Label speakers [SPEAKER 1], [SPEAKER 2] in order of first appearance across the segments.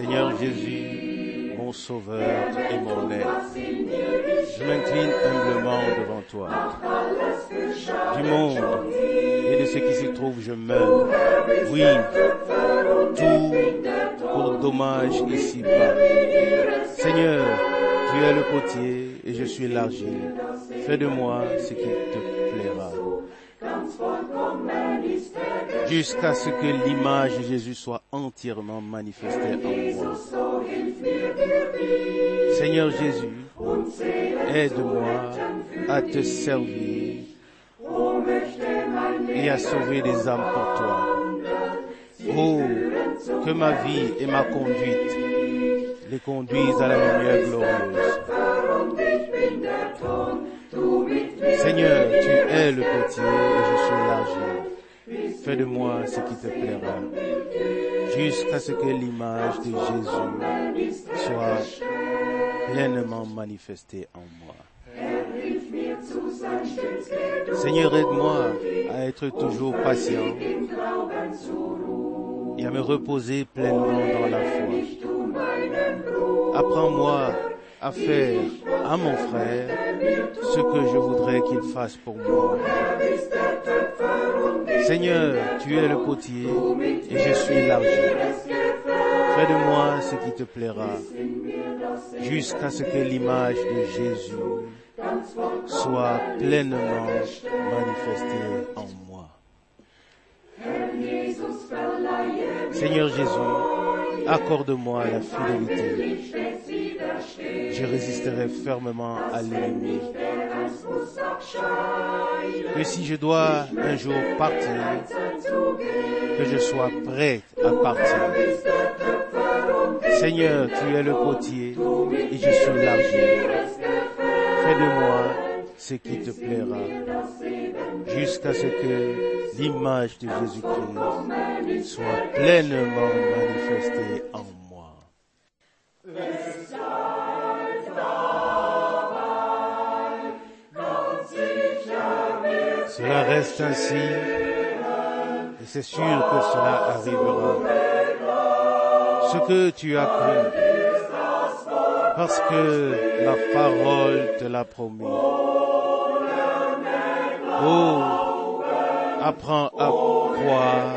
[SPEAKER 1] Seigneur Jésus, mon sauveur et mon aide, je m'incline humblement devant toi. Du monde et de ce qui s'y trouve, je meurs. Oui, tout pour dommage ici-bas. Seigneur, tu es le potier et je suis l'argile. Fais de moi ce qui te plaira. Jusqu'à ce que l'image de Jésus soit entièrement manifestée en moi. Seigneur Jésus, aide-moi à te servir et à sauver des âmes pour toi. Oh, que ma vie et ma conduite les conduisent à la lumière glorieuse. Seigneur, tu es le potier et je suis l'argile. Fais de moi ce qui te plaira, jusqu'à ce que l'image de Jésus soit pleinement manifestée en moi. Seigneur, aide-moi à être toujours patient et à me reposer pleinement dans la foi. Apprends-moi à faire à mon frère ce que je voudrais qu'il fasse pour moi. Seigneur, tu es le potier et je suis l'argile. Fais de moi ce qui te plaira, jusqu'à ce que l'image de Jésus soit pleinement manifestée en moi. Seigneur Jésus, accorde-moi la fidélité. Je résisterai fermement à l'ennemi. Que si je dois un jour partir, que je sois prêt à partir. Seigneur, tu es le potier et je suis l'argile. Fais de moi ce qui te plaira, jusqu'à ce que l'image de Jésus-Christ soit pleinement manifestée en moi. Cela reste ainsi et c'est sûr que cela arrivera. Ce que tu as cru, parce que la parole te l'a promis. Oh, apprends à croire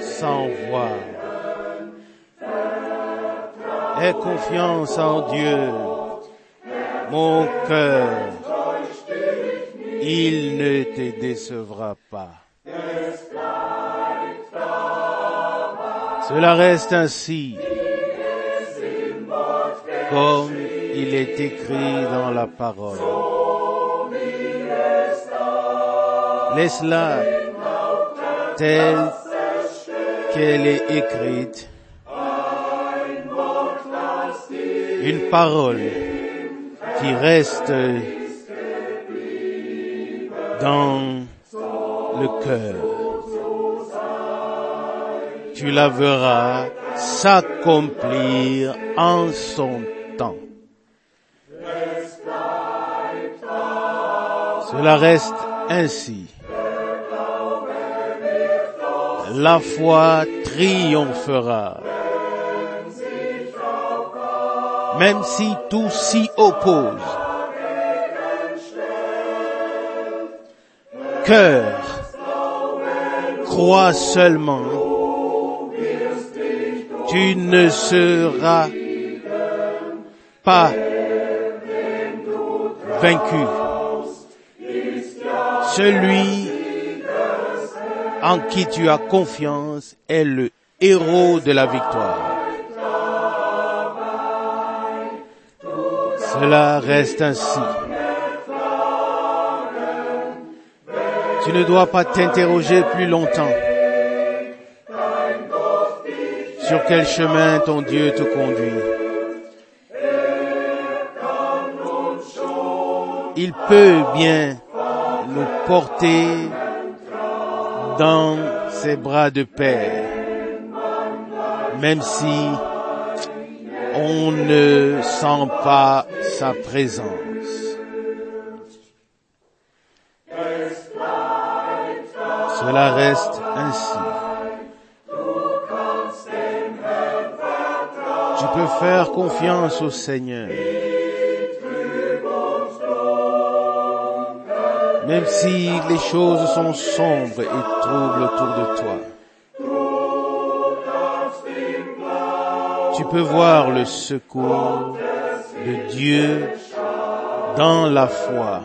[SPEAKER 1] sans voir. Aie confiance en Dieu, mon cœur. Il ne te décevra pas. Cela reste ainsi, comme il est écrit dans la parole. Laisse-la telle qu'elle est écrite. Une parole qui reste dans le cœur. Tu la verras s'accomplir en son temps. Cela reste ainsi. La foi triomphera. Même si tout s'y oppose. Cœur, crois seulement. Tu ne seras pas vaincu. Celui en qui tu as confiance est le héros de la victoire. Cela reste ainsi. Tu ne dois pas t'interroger plus longtemps sur quel chemin ton Dieu te conduit. Il peut bien nous porter dans ses bras de Père, même si on ne sent pas sa présence. Cela reste ainsi. peux faire confiance au Seigneur. Même si les choses sont sombres et troubles autour de toi. Tu peux voir le secours de Dieu dans la foi.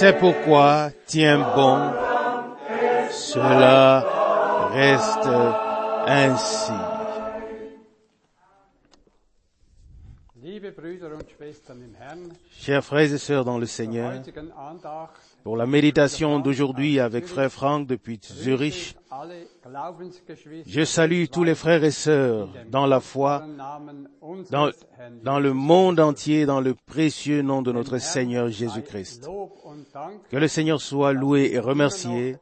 [SPEAKER 1] C'est pourquoi, tiens bon, cela reste ainsi. Chers frères et sœurs dans le Seigneur, pour la méditation d'aujourd'hui avec frère Franck depuis Zurich, je salue tous les frères et sœurs dans la foi, dans, le monde entier, dans le précieux nom de notre Seigneur Jésus-Christ. Que le Seigneur soit loué et remercié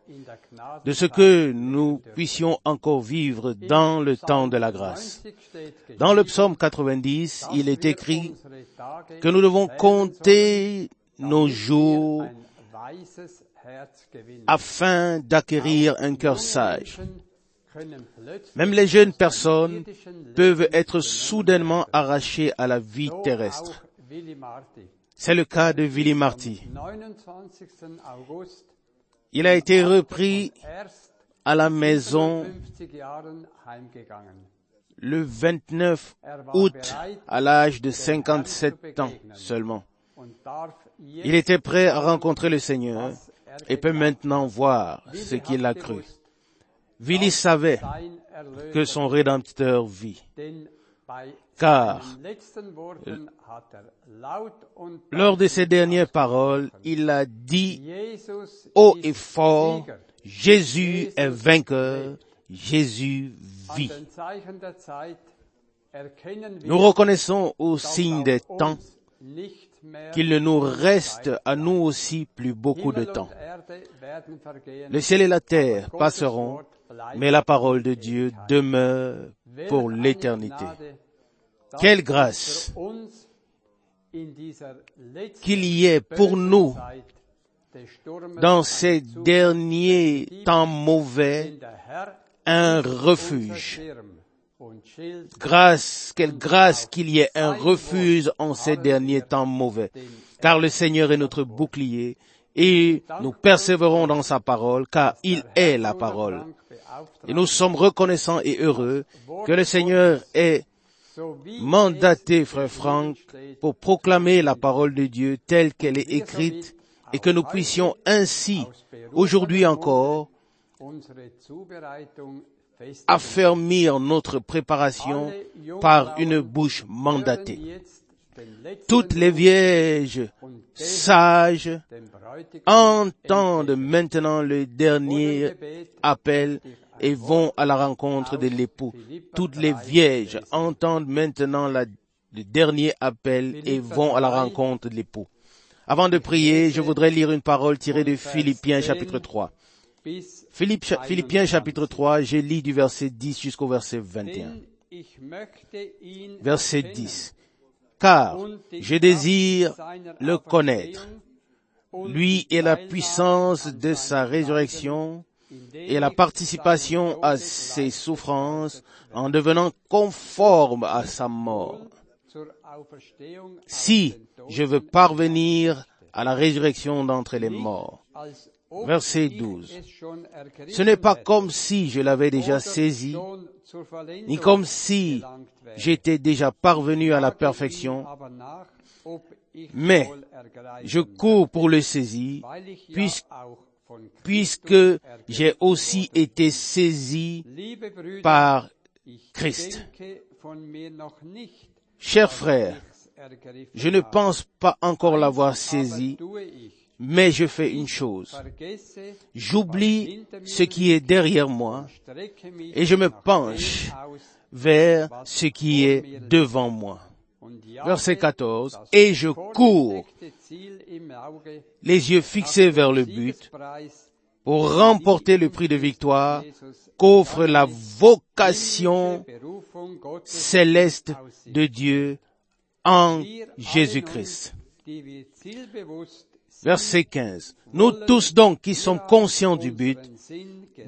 [SPEAKER 1] de ce que nous puissions encore vivre dans le temps de la grâce.
[SPEAKER 2] 90 steht
[SPEAKER 1] Dans le psaume 90, il est écrit que nous devons compter nos jours afin d'acquérir un cœur sage. Même les jeunes personnes peuvent être soudainement arrachées à la vie terrestre. C'est le cas de Willy Marty.
[SPEAKER 2] 29. August
[SPEAKER 1] Il a été repris à la maison
[SPEAKER 2] 50 Jahren heimgegangen.
[SPEAKER 1] le 29
[SPEAKER 2] Er war
[SPEAKER 1] août à l'âge de 57 ans seulement. Il était prêt à rencontrer le Seigneur et peut maintenant voir ce qu'il a cru. Willy savait que son Rédempteur vit. Car lors de ses dernières paroles, il a dit haut et fort. Jésus est vainqueur, Jésus vit. Nous reconnaissons au signe des temps qu'il ne nous reste à nous aussi plus beaucoup de temps. Le ciel et la terre passeront, mais la parole de Dieu demeure pour l'éternité. Quelle grâce qu'il y ait pour nous dans ces derniers temps mauvais un refuge. Grâce, quelle grâce qu'il y ait un refuge en ces derniers temps mauvais. Car le Seigneur est notre bouclier et nous persévérons dans sa parole car il est la parole. Et nous sommes reconnaissants et heureux que le Seigneur ait mandaté frère Franck pour proclamer la parole de Dieu telle qu'elle est écrite et que nous puissions ainsi, aujourd'hui encore, affermir notre préparation par une bouche mandatée. Toutes les vierges sages entendent maintenant le dernier appel et vont à la rencontre de l'époux. Toutes les vierges entendent maintenant le dernier appel et vont à la rencontre de l'époux. Avant de prier, je voudrais lire une parole tirée de Philippiens chapitre 3. Philippiens chapitre 3, je lis du verset 10 jusqu'au verset 21. Verset 10. Car je désire le connaître, lui et la puissance de sa résurrection et la participation à ses souffrances en devenant conforme à sa mort. Si je veux parvenir à la résurrection d'entre les morts. Verset 12. Ce n'est pas comme si je l'avais déjà saisi, ni comme si j'étais déjà parvenu à la perfection, mais je cours pour le saisir, puisque, j'ai aussi été saisi par Christ. Chers frères, je ne pense pas encore l'avoir saisi, mais je fais une chose. J'oublie ce qui est derrière moi et je me penche vers ce qui est devant moi. Verset 14. Et je cours, les yeux fixés vers le but, pour remporter le prix de victoire qu'offre la vocation céleste de Dieu en Jésus-Christ. Verset 15. Nous tous donc qui sommes conscients du but,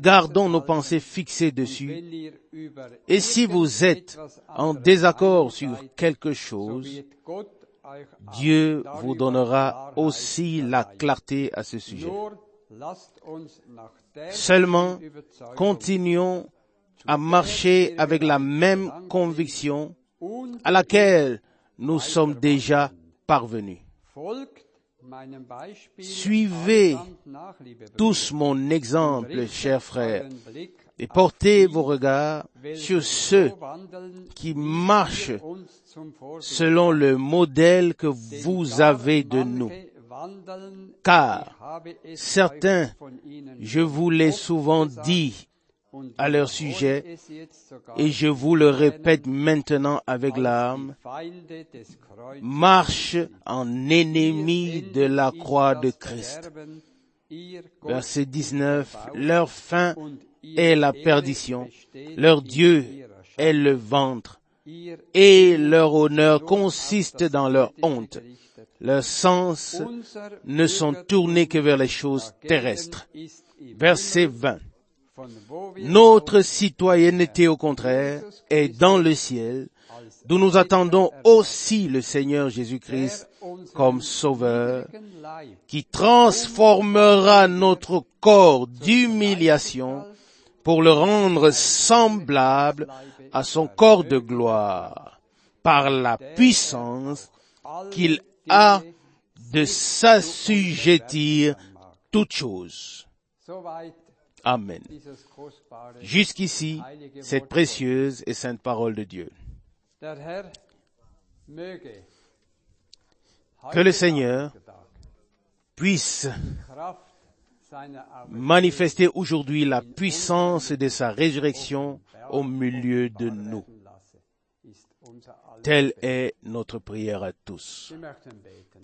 [SPEAKER 1] gardons nos pensées fixées dessus. Et si vous êtes en désaccord sur quelque chose, Dieu vous donnera aussi la clarté à ce sujet. Seulement, continuons à marcher avec la même conviction à laquelle nous sommes déjà parvenus. Suivez tous mon exemple, chers frères, et portez vos regards sur ceux qui marchent selon le modèle que vous avez de nous. Car certains, je vous l'ai souvent dit à leur sujet, et je vous le répète maintenant avec l'âme, marche en ennemi de la croix de Christ. Verset 19, leur fin est la perdition, leur Dieu est le ventre, et leur honneur consiste dans leur honte. Leurs sens ne sont tournés que vers les choses terrestres. Verset 20. Notre citoyenneté, au contraire, est dans le ciel, d'où nous attendons aussi le Seigneur Jésus-Christ comme Sauveur, qui transformera notre corps d'humiliation pour le rendre semblable à son corps de gloire, par la puissance qu'il a de s'assujettir toutes choses. Amen. Jusqu'ici, cette précieuse et sainte parole de Dieu. Que le Seigneur puisse manifester aujourd'hui la puissance de sa résurrection au milieu de nous. Telle est notre prière à tous.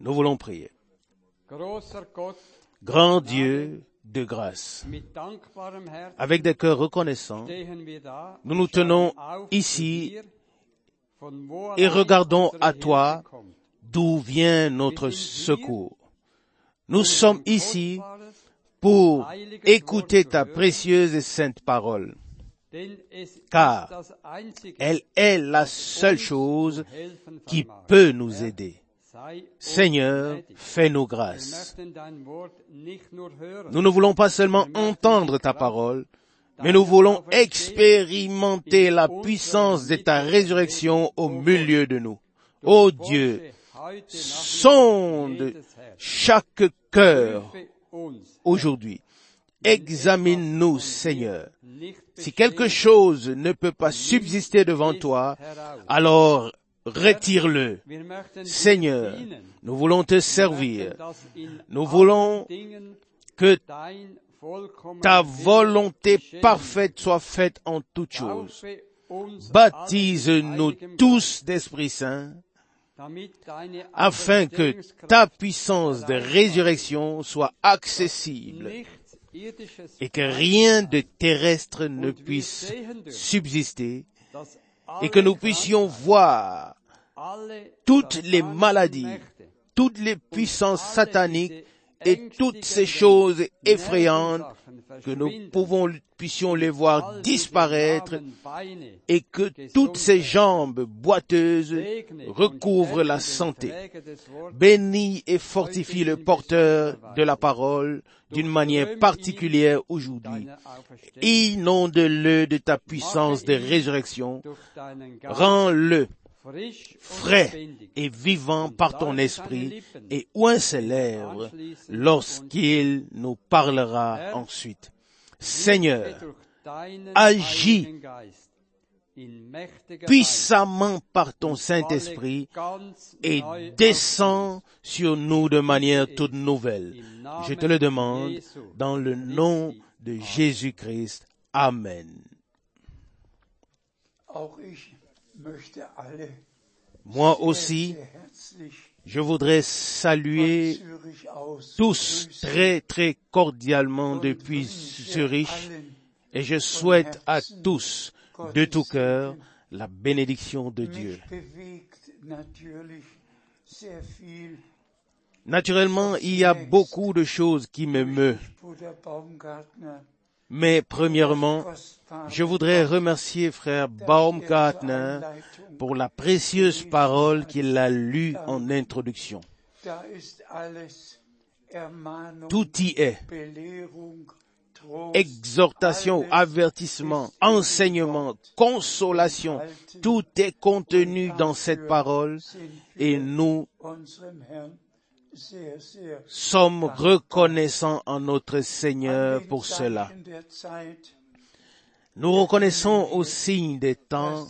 [SPEAKER 1] Nous voulons prier. Grand Dieu de grâce, avec des cœurs reconnaissants, nous nous tenons ici et regardons à toi d'où vient notre secours. Nous sommes ici pour écouter ta précieuse et sainte parole, car elle est la seule chose qui peut nous aider. Seigneur, fais-nous grâce. Nous ne voulons pas seulement entendre ta parole, mais nous voulons expérimenter la puissance de ta résurrection au milieu de nous. Ô Dieu, sonde chaque cœur aujourd'hui. Examine-nous, Seigneur. Si quelque chose ne peut pas subsister devant toi, alors retire-le. Seigneur, nous voulons te servir. Nous voulons que ta volonté parfaite soit faite en toutes choses. Baptise-nous tous d'Esprit Saint afin que ta puissance de résurrection soit accessible et que rien de terrestre ne puisse subsister et que nous puissions voir toutes les maladies, toutes les puissances sataniques et toutes ces choses effrayantes que nous pouvons, puissions les voir disparaître et que toutes ces jambes boiteuses recouvrent la santé. Bénis et fortifie le porteur de la parole d'une manière particulière aujourd'hui. Inonde-le de ta puissance de résurrection. Rends-le frais et vivant par ton esprit et oint ses lèvres lorsqu'il nous parlera ensuite. Seigneur, agis puissamment par ton Saint-Esprit et descends sur nous de manière toute nouvelle. Je te le demande dans le nom de Jésus-Christ. Amen. Moi aussi, je voudrais saluer tous très très cordialement depuis Zurich et je souhaite à tous de tout cœur la bénédiction de Dieu. Naturellement, il y a beaucoup de choses qui.
[SPEAKER 2] Bruder Baumgartner
[SPEAKER 1] Mais premièrement, je voudrais remercier frère Baumgartner pour la précieuse parole qu'il a lue en introduction. Tout y est. Exhortation, avertissement, enseignement, consolation, tout est contenu dans cette parole et nous sommes reconnaissants en notre Seigneur pour cela. Nous reconnaissons au signe des temps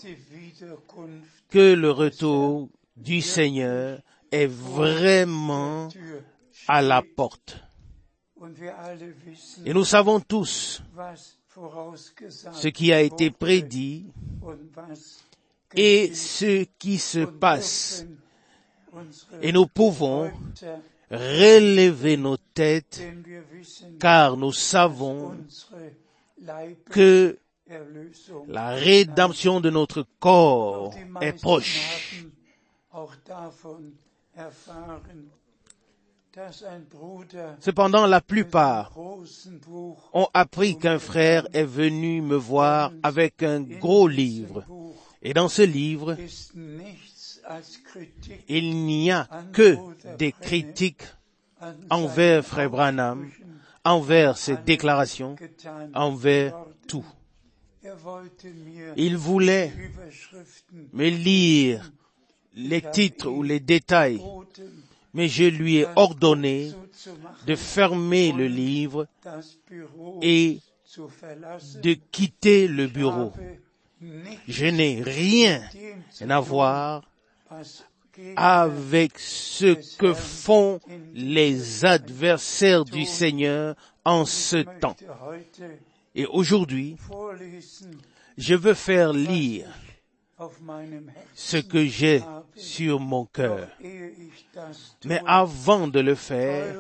[SPEAKER 1] que le retour du Seigneur est vraiment à la porte. Et nous savons tous ce qui a été prédit et ce qui se passe. Et nous pouvons relever nos têtes car nous savons que la rédemption de notre corps est proche. Cependant, la plupart ont appris qu'un frère est venu me voir avec un gros livre. Et dans ce livre, il n'y a que des critiques envers Frère Branham, envers ses déclarations, envers tout. Il voulait me lire les titres ou les détails, mais je lui ai ordonné de fermer le livre et de quitter le bureau. Je n'ai rien à voir avec ce que font les adversaires du Seigneur en ce temps. Et aujourd'hui, je veux faire lire ce que j'ai sur mon cœur. Mais avant de le faire,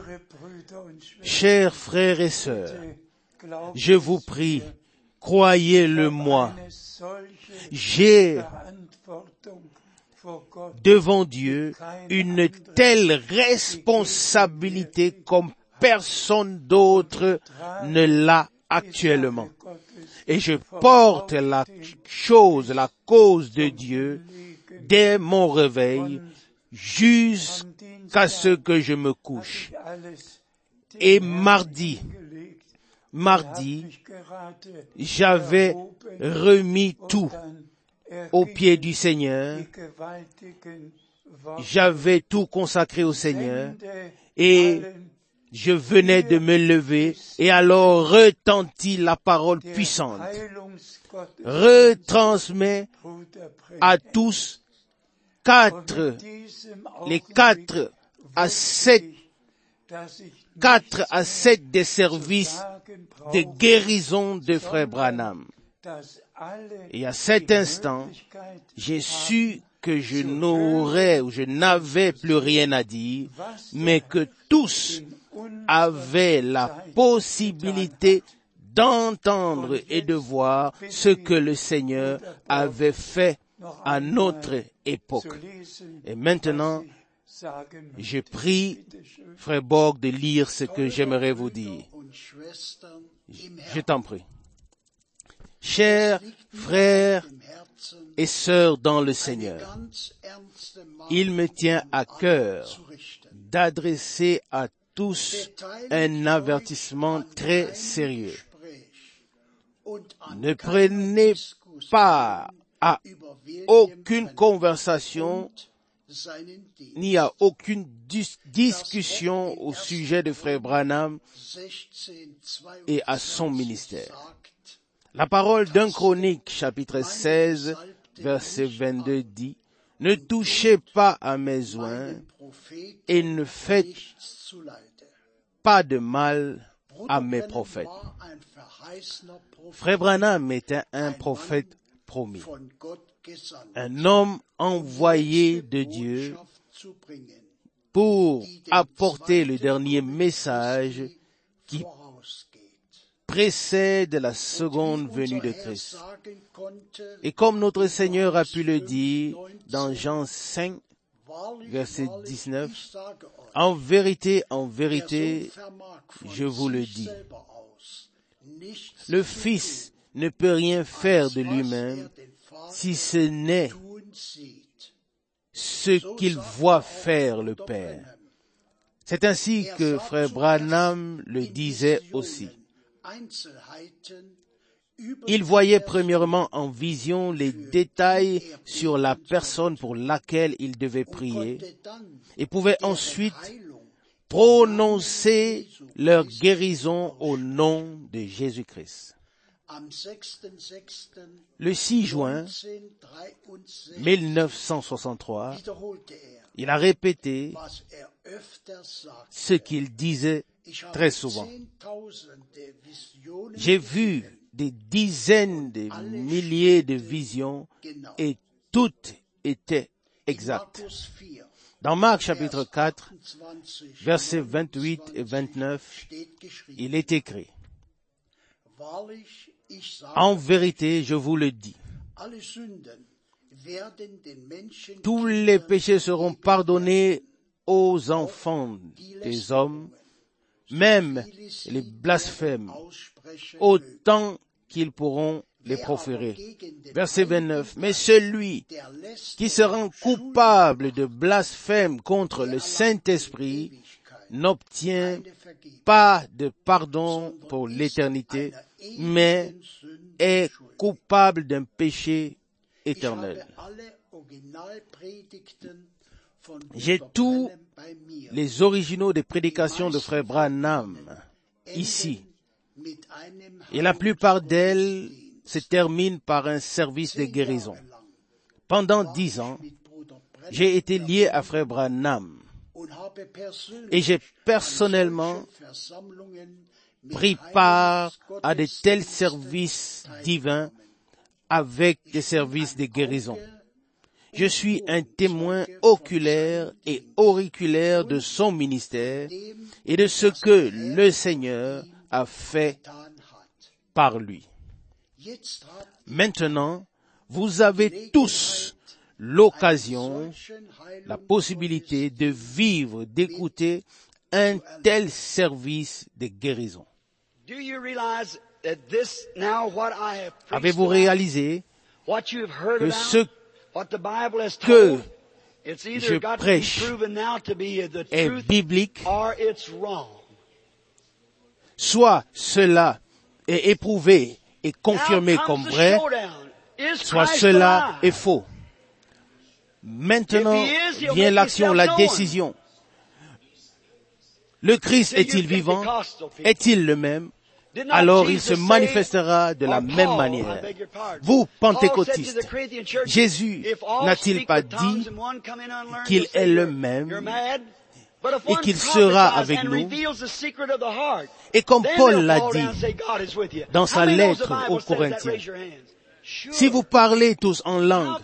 [SPEAKER 1] chers frères et sœurs, je vous prie, croyez-le moi, j'ai devant Dieu une telle responsabilité comme personne d'autre ne l'a actuellement. Et je porte la chose, la cause de Dieu dès mon réveil jusqu'à ce que je me couche. Et mardi, mardi, j'avais remis tout au pied du Seigneur, j'avais tout consacré au Seigneur. Et je venais de me lever. Et alors retentit la parole puissante, retransmet à tous quatre, les quatre à sept, quatre à sept des services de guérison de Frère Branham. Et à cet instant, j'ai su que je n'aurais ou je n'avais plus rien à dire, mais que tous avaient la possibilité d'entendre et de voir ce que le Seigneur avait fait à notre époque. Et maintenant, je prie Frère Borg de lire ce que j'aimerais vous dire. Je t'en prie. Chers frères et sœurs dans le Seigneur, il me tient à cœur d'adresser à tous un avertissement très sérieux. Ne prenez pas à aucune conversation ni à aucune dis- discussion au sujet de Frère Branham
[SPEAKER 3] 16,
[SPEAKER 1] et à son
[SPEAKER 3] 22
[SPEAKER 1] ministère. La parole d'un chronique chapitre 16 verset 22 dit, Ne touchez pas à mes oins et ne faites pas de mal à mes prophètes. Frère Branham était un prophète promis, un homme envoyé de Dieu pour apporter le dernier message qui. Précède la seconde venue de Christ. Et comme notre Seigneur a pu le dire dans Jean 5,
[SPEAKER 3] Wahrlich,
[SPEAKER 1] verset
[SPEAKER 3] wahrlich,
[SPEAKER 1] 19.
[SPEAKER 3] ich sage euch,
[SPEAKER 1] En vérité, en vérité, je vous le dis. le Fils ne peut rien faire de lui-même si ce n'est ce qu'il voit faire le. Père. C'est ainsi que frère Branham le disait aussi. Il voyait premièrement en vision les détails sur la personne pour laquelle il devait prier et pouvait ensuite prononcer leur guérison au nom de Jésus-Christ.
[SPEAKER 3] am 6.6.
[SPEAKER 1] Le 6 juin
[SPEAKER 3] 1963
[SPEAKER 1] 1963,
[SPEAKER 3] wiederholte er,
[SPEAKER 1] il a répété ce qu'il disait très souvent. J'ai vu des dizaines de milliers de visions et toutes étaient exactes.
[SPEAKER 3] Markus 4,
[SPEAKER 1] Dans Marc chapitre 4,
[SPEAKER 3] 28,
[SPEAKER 1] versets 28 et 29,
[SPEAKER 3] steht geschrieben,
[SPEAKER 1] il est écrit, En vérité, je vous le dis, tous les péchés seront pardonnés aux enfants des hommes, même les blasphèmes, autant qu'ils pourront les proférer. Verset 29. Mais celui qui se rend coupable de blasphème contre le Saint-Esprit n'obtient pas de pardon pour l'éternité, mais est coupable d'un péché éternel. J'ai
[SPEAKER 3] mir.
[SPEAKER 1] Les originaux des prédications de frère Branham ici, et la plupart d'elles se terminent par un service de guérison. Pendant dix ans, j'ai été lié à frère Branham et j'ai personnellement pris part à de tels services divins avec des services de guérison. Je suis un témoin oculaire et auriculaire de son ministère et de ce que le Seigneur a fait par lui. Maintenant, vous avez tous l'occasion, la possibilité de vivre, d'écouter un tel service de guérison. Avez-vous réalisé que ce que je prêche est biblique, soit cela est éprouvé et confirmé comme vrai, soit cela est faux. Maintenant vient l'action, la décision. Le Christ est-il vivant? Est-il le même? Alors il se manifestera de la
[SPEAKER 4] or
[SPEAKER 1] même manière. Vous, pentecôtistes, Jésus n'a-t-il pas dit qu'il est le même et qu'il sera avec nous? Et comme Paul l'a dit dans sa lettre aux? Corinthiens. Si vous parlez tous en langue,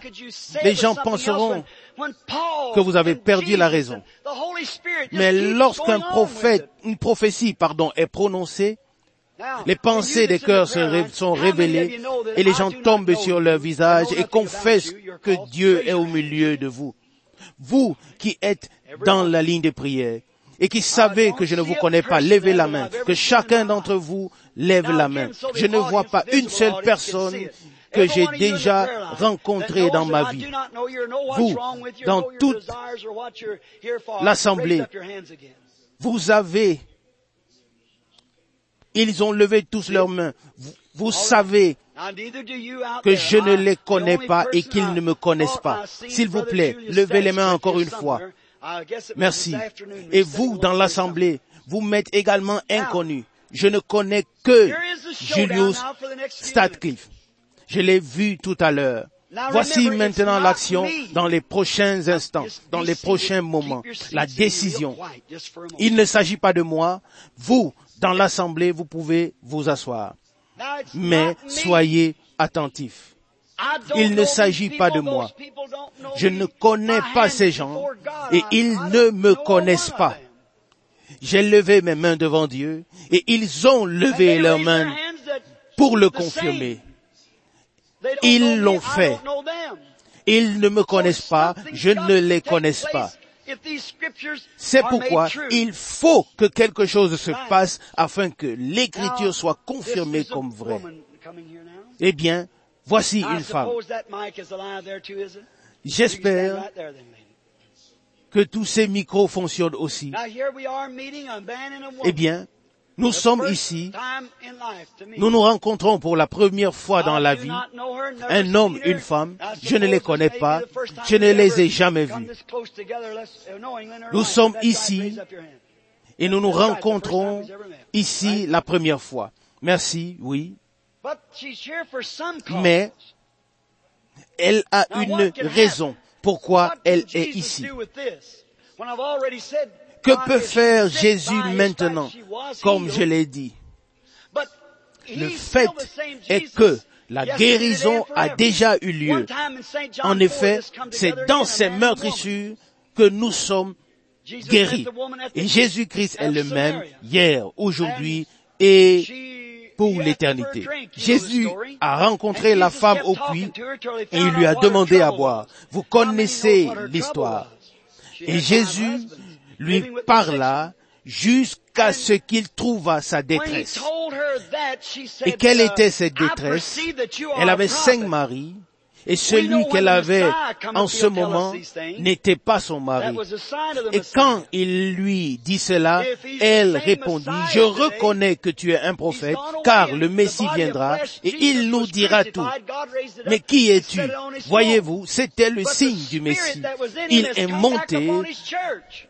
[SPEAKER 1] les gens penseront que vous avez perdu la raison. mais lorsqu'un prophète, une prophétie, pardon, est prononcée, les pensées des cœurs sont révélées et les gens tombent sur leur visage et confessent que Dieu est au milieu de vous. Vous qui êtes dans la ligne de prière et qui savez que je ne vous connais pas, levez la main. Que chacun d'entre vous lève la main. Je ne vois pas une seule personne que j'ai déjà rencontrée dans ma vie. Vous, dans toute l'assemblée, Vous avez, ils ont levé tous leurs mains. Vous, vous savez que je ne les connais pas et qu'ils ne me connaissent pas. S'il vous plaît, levez les mains encore une fois. Merci. Et vous, dans l'assemblée, vous m'êtes également inconnus. Je ne connais que Julius Statcliffe. Je l'ai vu tout à l'heure. Voici maintenant l'action dans les prochains instants, dans les prochains moments, la décision. Il ne s'agit pas de moi. Vous, dans l'assemblée, vous pouvez vous asseoir. Mais soyez attentifs. Il ne s'agit pas de moi. Je ne connais pas ces gens et ils ne me connaissent pas. J'ai levé mes mains devant Dieu et ils ont levé leurs mains pour le confirmer. Ils l'ont fait. Ils ne me connaissent pas, je ne les connais pas. C'est pourquoi il faut que quelque chose se passe afin que l'écriture soit confirmée comme vraie. Eh bien, voici une femme. J'espère que tous ces micros fonctionnent aussi. Eh bien, nous sommes ici, nous nous rencontrons pour la première fois dans la vie, un homme, une femme, je ne les connais pas, je ne les ai jamais vus. Nous sommes ici et nous nous rencontrons ici la première fois. Merci, oui. Mais elle a une raison pourquoi elle est ici. Que peut faire Jésus maintenant, comme je l'ai dit? Le fait est que la guérison a déjà eu lieu. En effet, c'est dans ces meurtrissures que nous sommes guéris. Et Jésus-Christ est le même hier, aujourd'hui et pour l'éternité. Jésus a rencontré la femme au puits et il lui a demandé à boire. Vous connaissez l'histoire. Et Jésus lui parla jusqu'à ce qu'il trouva sa détresse. Et quelle était cette détresse? Elle avait cinq maris, et celui qu'elle avait en ce moment n'était pas son mari. Et quand il lui dit cela, elle répondit, je reconnais que tu es un prophète, car le Messie viendra et il nous dira tout. Mais qui es-tu? Voyez-vous, c'était le signe du Messie. Il est monté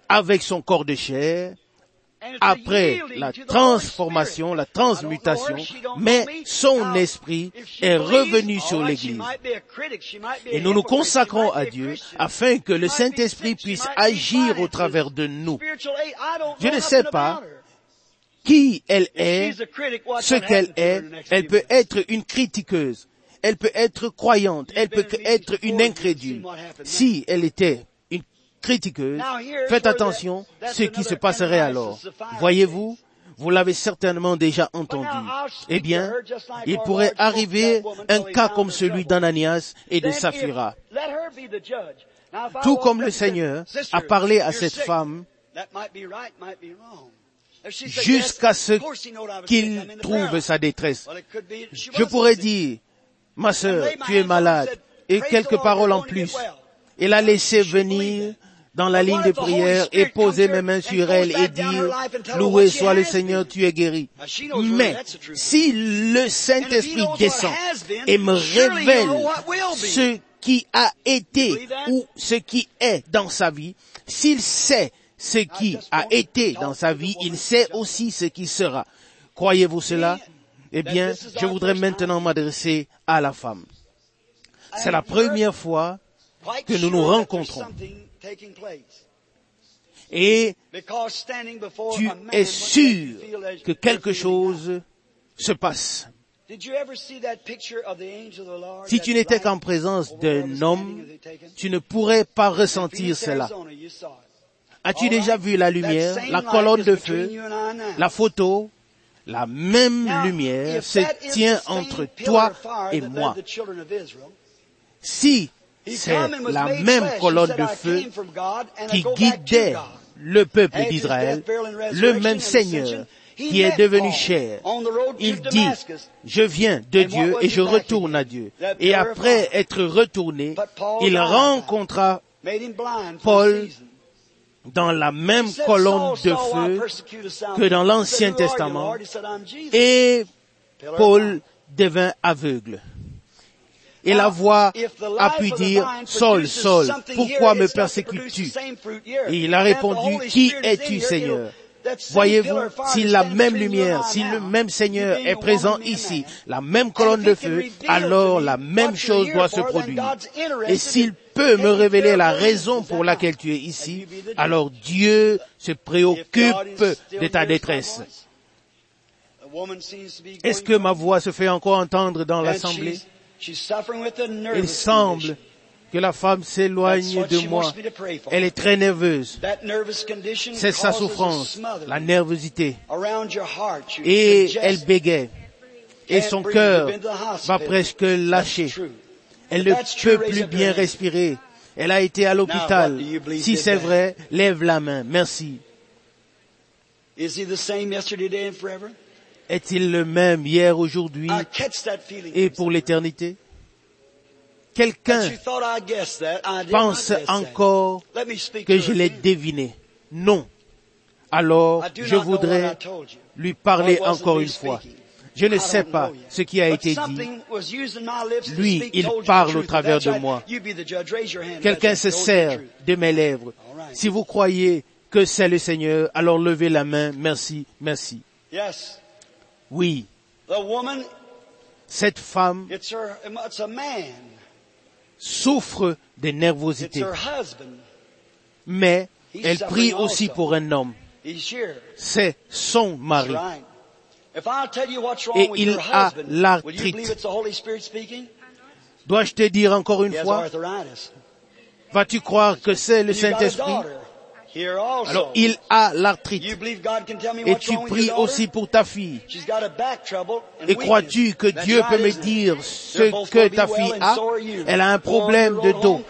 [SPEAKER 1] avec son corps de chair après la transformation, la transmutation, mais son esprit est revenu sur l'Église. Et nous nous consacrons à Dieu afin que le Saint-Esprit puisse agir au travers de nous. Je ne sais pas qui elle est, ce qu'elle est. Elle peut être une critiqueuse. Elle peut être croyante. Elle peut être une incrédule. Si elle était critiqueuse, faites attention ce qui se passerait alors. Voyez-vous, vous l'avez certainement déjà entendu. Eh bien, il pourrait arriver un cas comme celui d'Ananias et de Saphira. Tout comme le Seigneur a parlé à cette femme jusqu'à ce qu'il trouve sa détresse. Je pourrais dire, ma sœur, tu es malade, et quelques paroles en plus. Et la laisser venir dans la ligne de prière et poser mes mains sur elle et dire, loué soit le Seigneur, tu es guéri. Mais si le Saint-Esprit descend et me révèle ce qui a été ou ce qui est dans sa vie, s'il sait ce qui a été dans sa vie, il sait aussi ce qui sera. Croyez-vous cela? Eh bien, je voudrais maintenant m'adresser à la femme. C'est la première fois que nous nous rencontrons. Et tu es sûr que quelque chose se passe. Si tu n'étais qu'en présence d'un homme, tu ne pourrais pas ressentir cela. As-tu déjà vu la lumière, la colonne de feu, la photo La même lumière se tient entre toi et moi. Si c'est la même colonne de feu qui guidait le peuple d'Israël, le même Seigneur qui est devenu chair. Il dit, je viens de Dieu et je retourne à Dieu. Et après être retourné, il rencontra Paul dans la même colonne de feu que dans l'Ancien Testament. et Paul devint aveugle. Et la voix a pu dire, Saul, Saul, pourquoi me persécutes-tu Et il a répondu, Qui es-tu, Seigneur? Voyez-vous, si la même lumière, si le même Seigneur est présent ici, la même colonne de feu, alors la même chose doit se produire. Et s'il peut me révéler la raison pour laquelle tu es ici, alors Dieu se préoccupe de ta détresse. Est-ce que ma voix se fait encore entendre dans l'assemblée il semble que la femme s'éloigne de moi. Elle est très nerveuse. C'est sa souffrance, la nervosité. Et elle bégaye. Et son cœur va presque lâcher. Elle ne peut plus bien respirer. Elle a été à l'hôpital. Si c'est vrai, lève la main. Merci. Est-il le même hier, aujourd'hui et pour l'éternité? Quelqu'un pense encore que je l'ai deviné. Non. Alors, je voudrais lui parler encore une fois. Je ne sais pas ce qui a été dit. Lui, il parle au travers de moi. Quelqu'un se sert de mes lèvres. Si vous croyez que c'est le Seigneur, alors levez la main. Merci, merci.
[SPEAKER 4] Yes.
[SPEAKER 1] Oui,
[SPEAKER 4] The woman,
[SPEAKER 1] cette femme
[SPEAKER 4] it's her, it's a man.
[SPEAKER 1] souffre de nervosité,
[SPEAKER 4] her husband.
[SPEAKER 1] mais elle prie aussi pour un homme. C'est son mari.
[SPEAKER 4] right. If I tell you what's wrong
[SPEAKER 1] Et il a
[SPEAKER 4] husband, will you
[SPEAKER 1] l'arthrite.
[SPEAKER 4] believe it's the Holy Spirit speaking?
[SPEAKER 1] Dois-je te dire encore une fois, vas-tu croire que c'est le Saint-Esprit? Alors il a l'arthrite. Et tu pries aussi pour ta fille. Et crois-tu que Dieu peut me dire ce que ta fille a? Elle a un problème
[SPEAKER 4] your
[SPEAKER 1] de dos.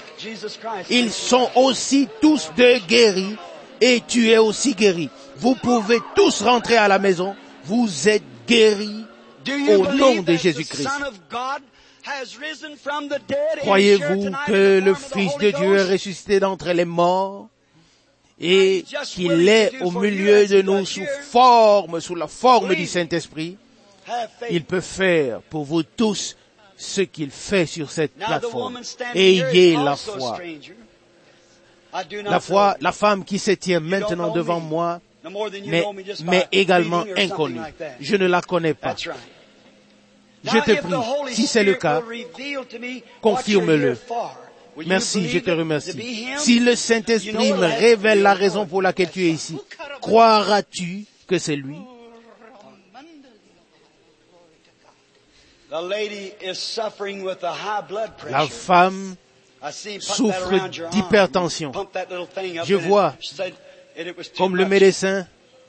[SPEAKER 1] Ils sont aussi tous deux guéris et tu es aussi guéri. Vous pouvez tous rentrer à la maison. Vous êtes guéris au nom de Jésus-Christ. Croyez-vous que le Fils de Dieu est ressuscité d'entre les morts? Et qu'il est au milieu de nous sous forme, sous la forme du Saint-Esprit. Il peut faire pour vous tous ce qu'il fait sur cette plateforme. Ayez la foi. La foi, la femme qui se tient maintenant devant moi, mais, mais également inconnue. Je ne la connais pas. Je te prie, si c'est le cas, confirme-le. Merci, je te remercie. Si le Saint-Esprit me révèle la raison pour laquelle tu es ici, croiras-tu que c'est lui?
[SPEAKER 4] The lady is suffering with a high blood
[SPEAKER 1] La femme souffre d'hypertension. Je vois, Comme le médecin,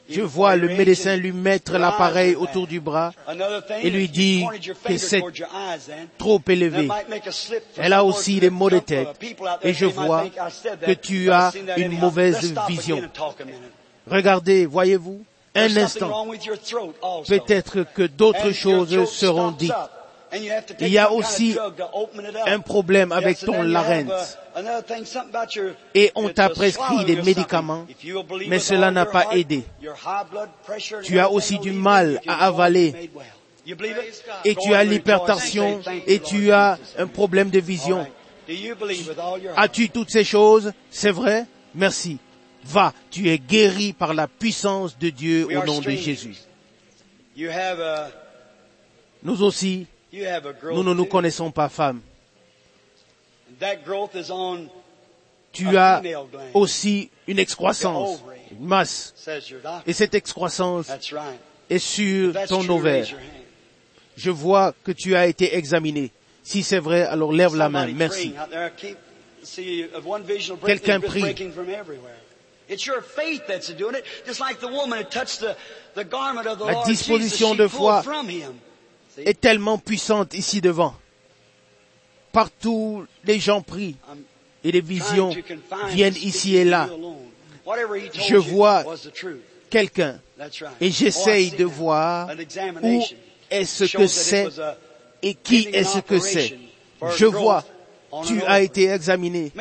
[SPEAKER 1] je vois le médecin lui mettre l'appareil autour du bras, et lui dit que c'est trop élevé. Elle a aussi des maux de tête. Et je vois que tu as une mauvaise vision. Regardez, voyez-vous, un instant, peut-être que d'autres choses seront dites. Il y a aussi un problème avec ton larynx.
[SPEAKER 4] uh,
[SPEAKER 1] Et on t'a prescrit des médicaments, mais cela n'a pas aidé. Tu as aussi du mal à avaler. Et tu as l'hypertension et tu as un problème de vision. As-tu toutes ces choses? C'est vrai? Merci. Va, tu es guéri par la puissance de Dieu au nom de. Jésus. Nous aussi, nous ne nous connaissons pas femmes.
[SPEAKER 4] That growth is on,
[SPEAKER 1] Tu as aussi une excroissance, une masse. Et cette excroissance est sur ton ovaire. Je vois que tu as été examiné. Si c'est vrai, alors lève la main. Merci. Quelqu'un prie.
[SPEAKER 4] breaking from everywhere. It's your faith that's doing it. Just like the woman who touched the, the garment of the
[SPEAKER 1] La disposition de foi Est tellement puissante ici devant. Partout, les gens prient et les visions viennent ici et là. Je vois. Quelqu'un et j'essaye de voir où est-ce que c'est et qui est-ce que c'est. Je vois, tu as été examiné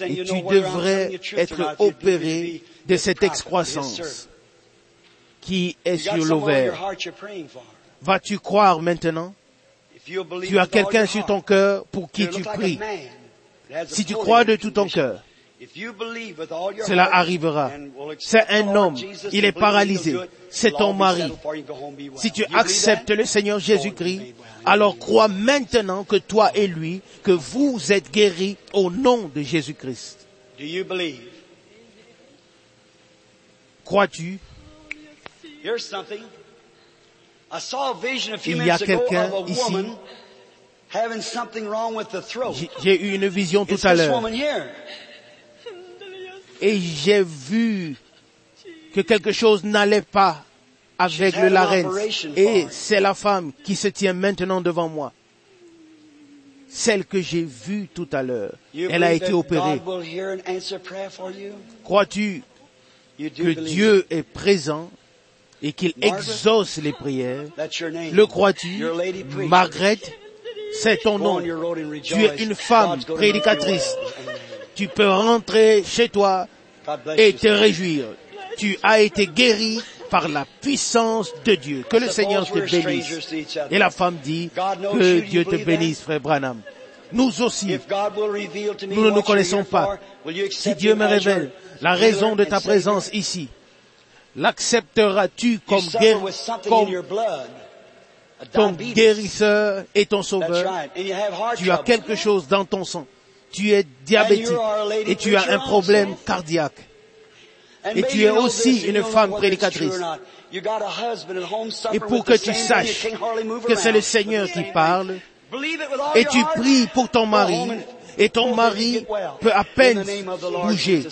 [SPEAKER 1] et tu devrais être opéré de cette excroissance qui est sur l'ovaire? Vas-tu croire maintenant Tu as quelqu'un sur ton cœur pour qui tu pries. Si tu crois de tout ton cœur, cela arrivera. C'est un homme, il est paralysé. C'est ton mari. Si tu acceptes le Seigneur Jésus-Christ, alors crois maintenant que toi et lui, que vous êtes guéris au nom de Jésus-Christ. Crois-tu? Il y a
[SPEAKER 4] minutes ago
[SPEAKER 1] quelqu'un
[SPEAKER 4] of a
[SPEAKER 1] ici.
[SPEAKER 4] woman having something wrong with the throat.
[SPEAKER 1] J'ai- eu une vision tout à
[SPEAKER 4] this
[SPEAKER 1] l'heure
[SPEAKER 4] woman here?
[SPEAKER 1] et j'ai vu que quelque chose n'allait pas avec le larynx. Et c'est la femme qui se tient maintenant devant moi. celle que j'ai vue tout à l'heure, elle a été opérée. Crois-tu que Dieu est présent et qu'il exauce les prières. Le crois-tu? Margaret, c'est ton nom. Tu es une femme prédicatrice. Tu peux rentrer chez toi et te réjouir. Tu as été guéri par la puissance de Dieu. Que le Seigneur te bénisse. Et la femme dit, que Dieu te bénisse, frère Branham. Nous aussi, nous ne nous connaissons pas. Si Dieu me révèle la raison de ta présence ici, l'accepteras-tu comme, guéri- ton guérisseur et ton sauveur Tu as quelque chose dans ton sang. Tu es diabétique et tu as un problème cardiaque. Et tu es aussi une femme prédicatrice. Et pour que tu saches que c'est le. Seigneur qui parle, et tu pries pour ton mari, et ton mari peut à
[SPEAKER 4] In
[SPEAKER 1] peine bouger.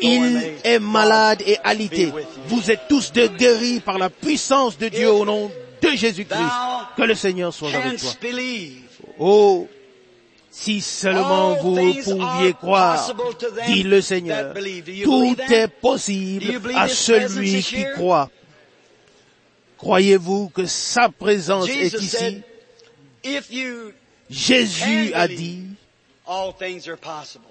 [SPEAKER 1] Il est malade et alité. Vous êtes tous de guéris par la puissance de Dieu au nom de Jésus-Christ. Que le Seigneur soit avec toi. Oh, si seulement vous pouviez croire, dit le Seigneur, tout est possible à celui qui croit. Croyez-vous que sa présence est ici? Jésus a dit,
[SPEAKER 4] all things are possible.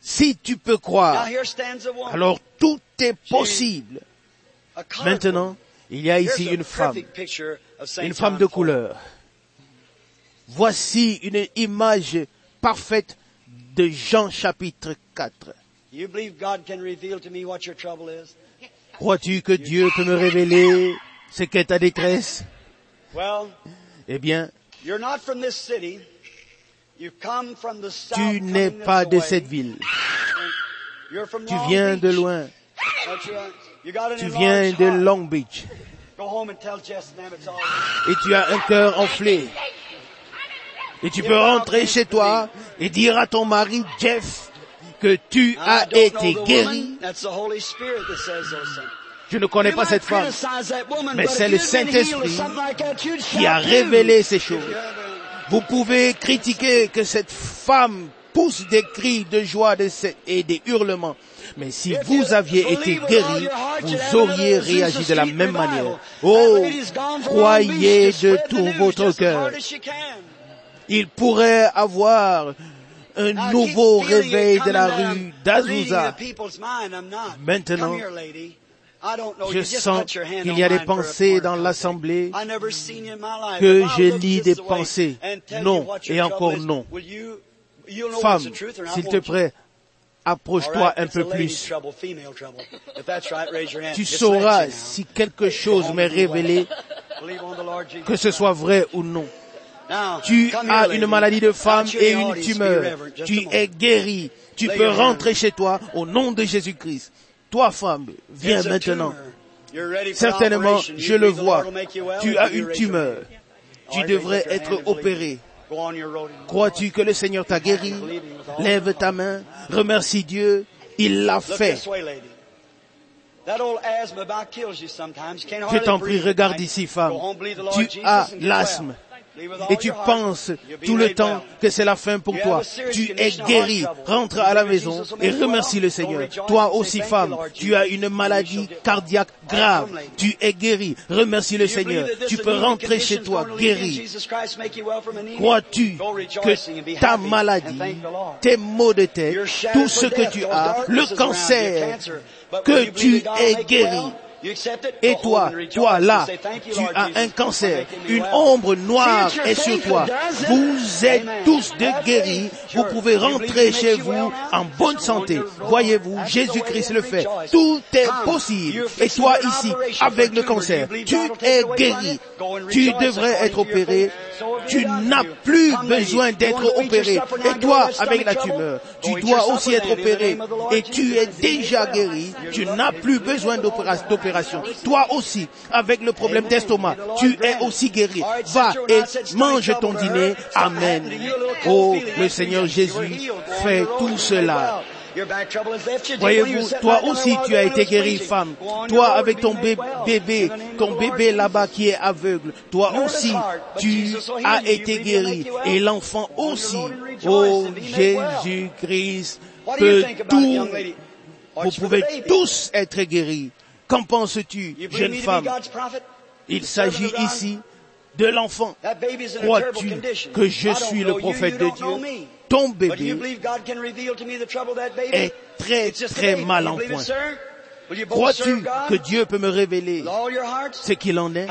[SPEAKER 1] si tu peux
[SPEAKER 4] Now
[SPEAKER 1] croire,
[SPEAKER 4] here stands a woman.
[SPEAKER 1] alors tout est possible. Maintenant, il y a ici une femme, une femme de
[SPEAKER 4] 4.
[SPEAKER 1] couleur. Voici une image parfaite de Jean chapitre 4.
[SPEAKER 4] You believe God can reveal to me what your trouble is?
[SPEAKER 1] Crois-tu que Dieu peut me révéler ce qu'est ta détresse? Eh bien, tu n'es pas de cette ville. Tu viens de loin. Tu viens de. Long Beach. Et tu as un cœur enflé. Et tu peux rentrer chez toi et dire à ton mari, Jeff, que tu as été guéri.
[SPEAKER 4] woman. That's the Holy Spirit that says those things.
[SPEAKER 1] Je ne connais pas cette femme Mais c'est le Saint-Esprit qui a révélé ces choses. Vous pouvez critiquer que cette femme pousse des cris de joie et des hurlements. Mais si vous aviez été guéri, vous auriez réagi de la même manière. Oh, croyez de tout votre cœur. Il pourrait avoir un nouveau réveil de la rue d'Azusa. Maintenant, Je sens qu'il y a des pensées dans l'assemblée que je lis des pensées. Non et encore non. Femme, s'il te plaît, approche-toi un peu plus. Tu sauras si quelque chose m'est révélé, que ce soit vrai ou non. Tu as une maladie de femme et une tumeur. Tu es guéri. Tu peux rentrer chez toi au nom de Jésus-Christ. Toi, femme, viens maintenant. Certainement, je le vois. Tu as une tumeur. Tu devrais être opéré. Crois-tu que le Seigneur t'a guéri? Lève ta main, remercie Dieu, il l'a fait. Je t'en prie, regarde ici, femme. Tu as l'asthme et tu penses tout le temps que c'est la fin pour toi. Tu es guéri. Rentre à la maison et remercie le Seigneur. Toi aussi, femme, tu as une maladie cardiaque grave. Tu es guéri. Remercie le Seigneur. Tu peux rentrer chez toi guéri. Crois-tu que ta maladie, tes maux de tête, tout ce que tu as, le cancer, que tu es guéri, et toi, toi là, tu as un cancer, une ombre noire est sur toi. Vous êtes tous de guéris. Vous pouvez rentrer chez vous en bonne santé. Voyez-vous, Jésus-Christ le fait. Tout est possible. Et toi ici, avec le cancer, tu es guéri. Tu devrais être opéré. Tu n'as plus besoin d'être opéré. Et toi, avec la tumeur, tu dois aussi être opéré. Et tu es déjà guéri. Tu n'as plus besoin d'opération. Toi aussi, avec le problème d'estomac, tu es aussi guéri. Va et mange ton dîner. Amen. Oh, le Seigneur Jésus fait tout cela. Voyez-vous, toi aussi tu as été guéri, femme. Toi avec ton bébé, ton bébé là-bas qui est aveugle, toi aussi tu as été guéri. Et l'enfant aussi. Oh Jésus-Christ,
[SPEAKER 4] peut
[SPEAKER 1] tout, vous pouvez tous être guéris. Qu'en penses-tu, jeune femme? Il s'agit ici de l'enfant. Crois-tu que je suis le prophète de Dieu? ton bébé est très, très mal en point. Crois-tu que Dieu peut me révéler ce qu'il en est?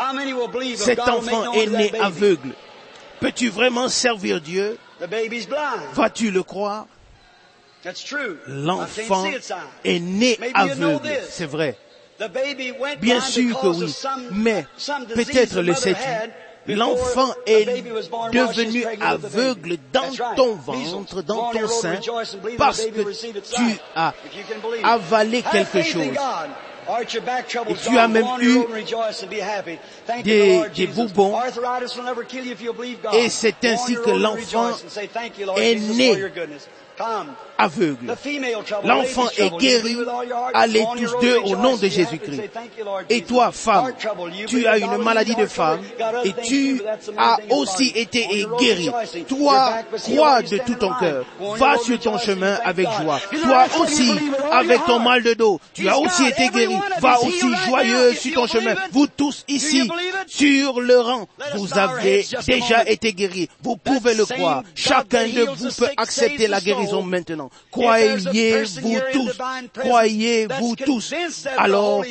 [SPEAKER 1] Cet enfant est né aveugle. Peux-tu vraiment servir Dieu? Vas-tu le croire? L'enfant est né aveugle, c'est vrai. Bien sûr que oui, mais peut-être le sais-tu? l'enfant est devenu aveugle dans ton ventre, dans ton sein, parce que tu as avalé quelque chose. Et tu as même eu des, des bourbons. Et c'est ainsi que l'enfant est né. L'enfant est guéri. Allez tous deux au nom de Jésus-Christ. Et toi, femme, tu as une maladie de femme et tu as aussi été guéri. Toi, crois de tout ton cœur. Va sur ton chemin avec joie. Toi aussi, avec ton mal de dos, tu as aussi été guéri. Va aussi joyeux sur ton chemin. Vous tous ici, sur le rang, vous avez déjà été guéris. Vous pouvez le croire. Chacun de vous peut accepter la guérison maintenant croyez-vous tous, croyez-vous tous? Alors,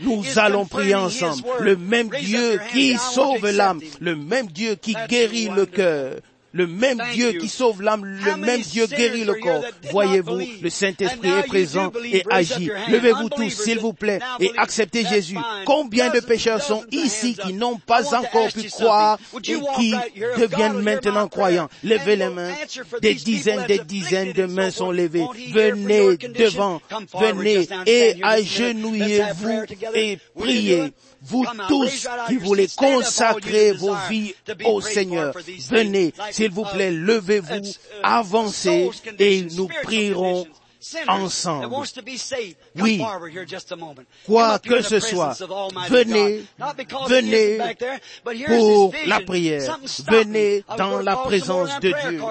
[SPEAKER 1] nous allons prier ensemble. Le même Dieu qui sauve l'âme, le même Dieu qui guérit le cœur, le même Dieu qui sauve l'âme, le même Dieu guérit le corps. Voyez-vous, le Saint-Esprit est présent et agit. Levez-vous tous, s'il vous plaît, et acceptez Jésus. Combien de pécheurs sont ici qui n'ont pas encore pu croire et qui deviennent maintenant croyants? Levez les mains. Des dizaines, des dizaines de mains sont levées. Venez devant, venez et agenouillez-vous et priez vous tous qui voulez consacrer vos vies au Seigneur, venez, s'il vous plaît, levez-vous, avancez et nous prierons ensemble. Oui, quoi que ce soit, venez, venez pour la prière. Venez dans la présence de Dieu.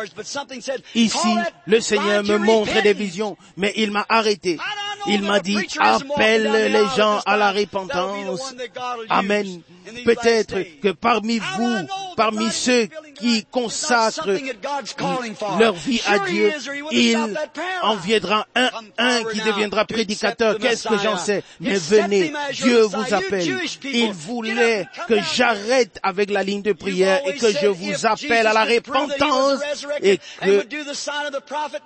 [SPEAKER 1] Ici, le Seigneur me montre des visions, mais il m'a arrêté. Il m'a dit, appelle les gens à la repentance. Amen. Peut-être que parmi vous, parmi ceux qui consacrent leur vie à Dieu, il en viendra un, un qui deviendra prédicateur. Qu'est-ce que j'en sais? Mais venez, Dieu vous appelle. Il voulait que j'arrête avec la ligne de prière et que je vous appelle à la repentance et que,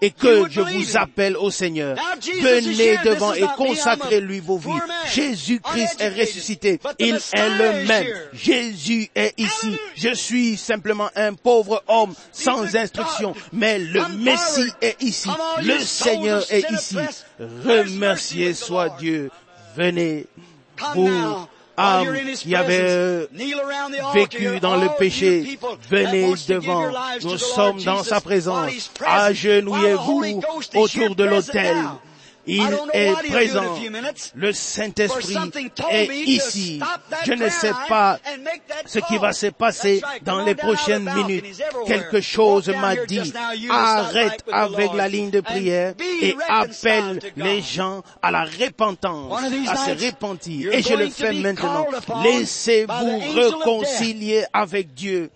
[SPEAKER 1] et que je vous appelle au Seigneur. Venez devant et consacrez-lui vos vies. Jésus-Christ est ressuscité. Il est le même. Jésus est ici. Je suis simplement un un pauvre homme sans instruction. Mais le Messie est ici. Le Seigneur est ici.
[SPEAKER 4] Remerciez
[SPEAKER 1] soit Dieu. Venez, vous, âmes qui
[SPEAKER 4] avaient
[SPEAKER 1] vécu dans le péché, venez devant. Nous sommes dans sa présence. Agenouillez-vous autour de l'autel. Il est présent. Le Saint-Esprit est ici. Je ne sais pas ce qui va se passer dans les prochaines minutes. Quelque chose m'a dit, arrête avec la ligne de prière et appelle les gens à la repentance, à se repentir. Et je le fais maintenant. Laissez-vous réconcilier avec Dieu.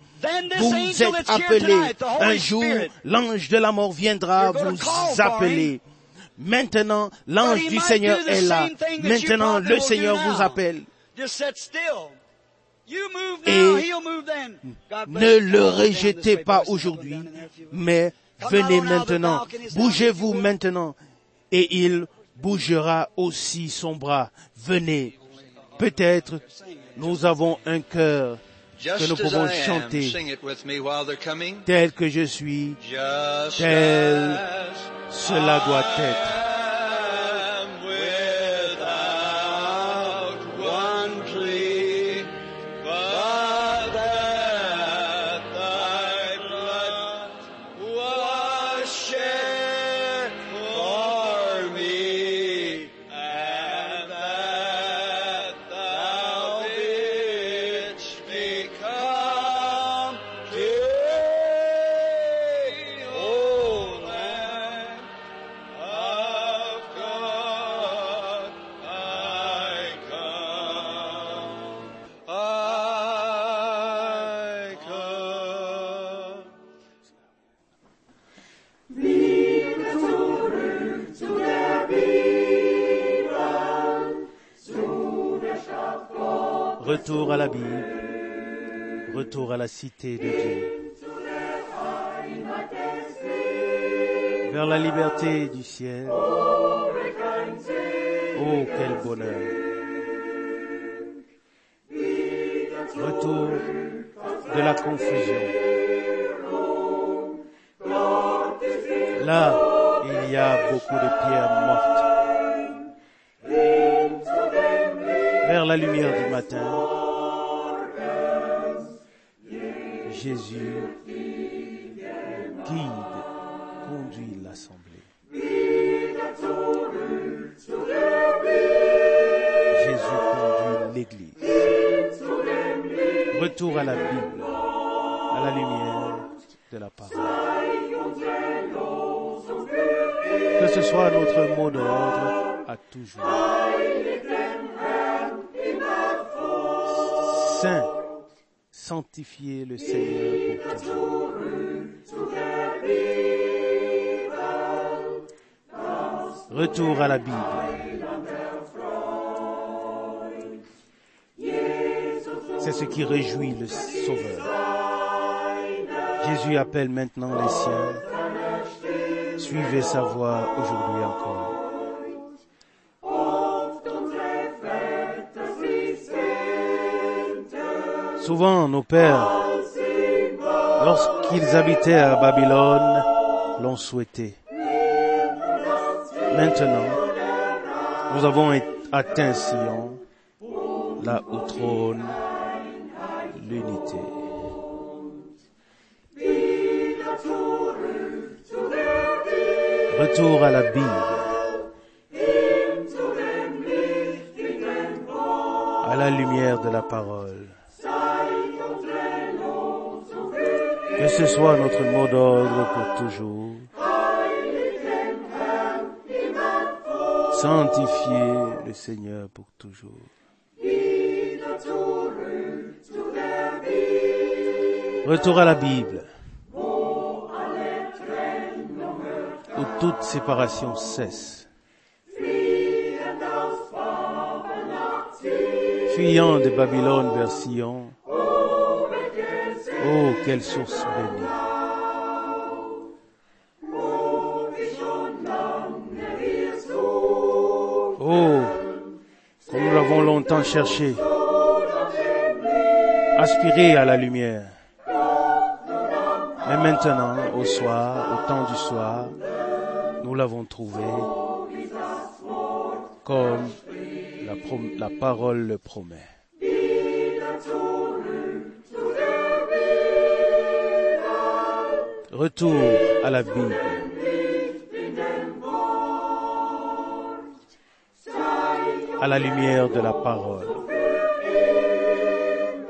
[SPEAKER 1] Vous êtes appelés. Un jour, l'ange de la mort viendra vous appeler. Maintenant, l'ange du Seigneur est là. Maintenant, le Seigneur vous appelle. Et ne le rejetez pas aujourd'hui, mais venez maintenant, bougez-vous maintenant, et
[SPEAKER 5] il bougera aussi son bras. Venez. Peut-être nous avons un cœur que nous pouvons chanter. Tel que je suis, tel cela doit être.
[SPEAKER 1] Retour à la Bible. Retour à la cité de Dieu. Vers la liberté du ciel. Oh, quel bonheur. Retour de la confusion. Là, il y a beaucoup de pierres mortes. Jésus conduit l'Église. Retour à la Bible, à la lumière de la parole. Que ce soit notre mot d'ordre à toujours. Sanctifiez le Seigneur pour toujours. Retour à la Bible. C'est ce qui réjouit le Sauveur. Jésus appelle maintenant les siens. Suivez sa voie aujourd'hui encore. Souvent, nos pères, lorsqu'ils habitaient à Babylone, l'ont souhaité. Maintenant, nous avons atteint Sion, là où trône l'unité. Retour à la Bible. À la lumière de la parole. Que ce soit notre mot d'ordre pour toujours. Sanctifier le Seigneur pour toujours. Retour à la Bible. Où toute séparation cesse. Fuyant de Babylone vers Sion. Oh, quelle source bénie. Oh, comme nous l'avons longtemps cherché. Aspirer à la lumière. Mais maintenant, au soir, au temps du soir, nous l'avons trouvé comme la, parole le promet. Retour à la Bible. À la lumière de la parole.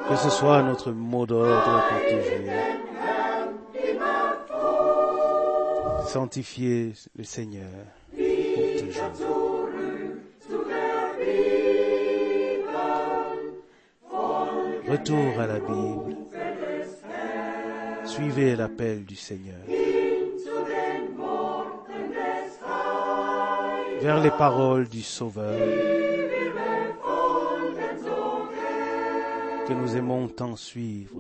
[SPEAKER 1] Que ce soit notre mot d'ordre pour toujours. Sanctifier le Seigneur pour toujours. Retour à la Bible. Suivez l'appel du Seigneur. Vers les paroles du Sauveur que nous aimons tant suivre.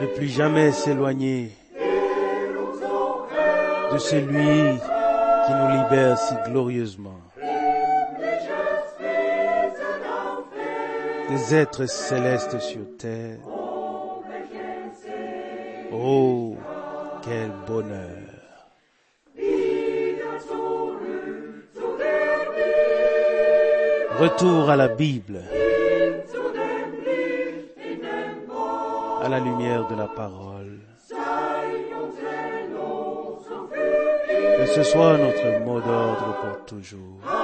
[SPEAKER 1] Ne plus jamais s'éloigner de celui qui nous libère si glorieusement. Des êtres célestes sur terre. Oh, quel bonheur. Retour à la Bible. À la lumière de la parole. Que ce soit notre mot d'ordre pour toujours.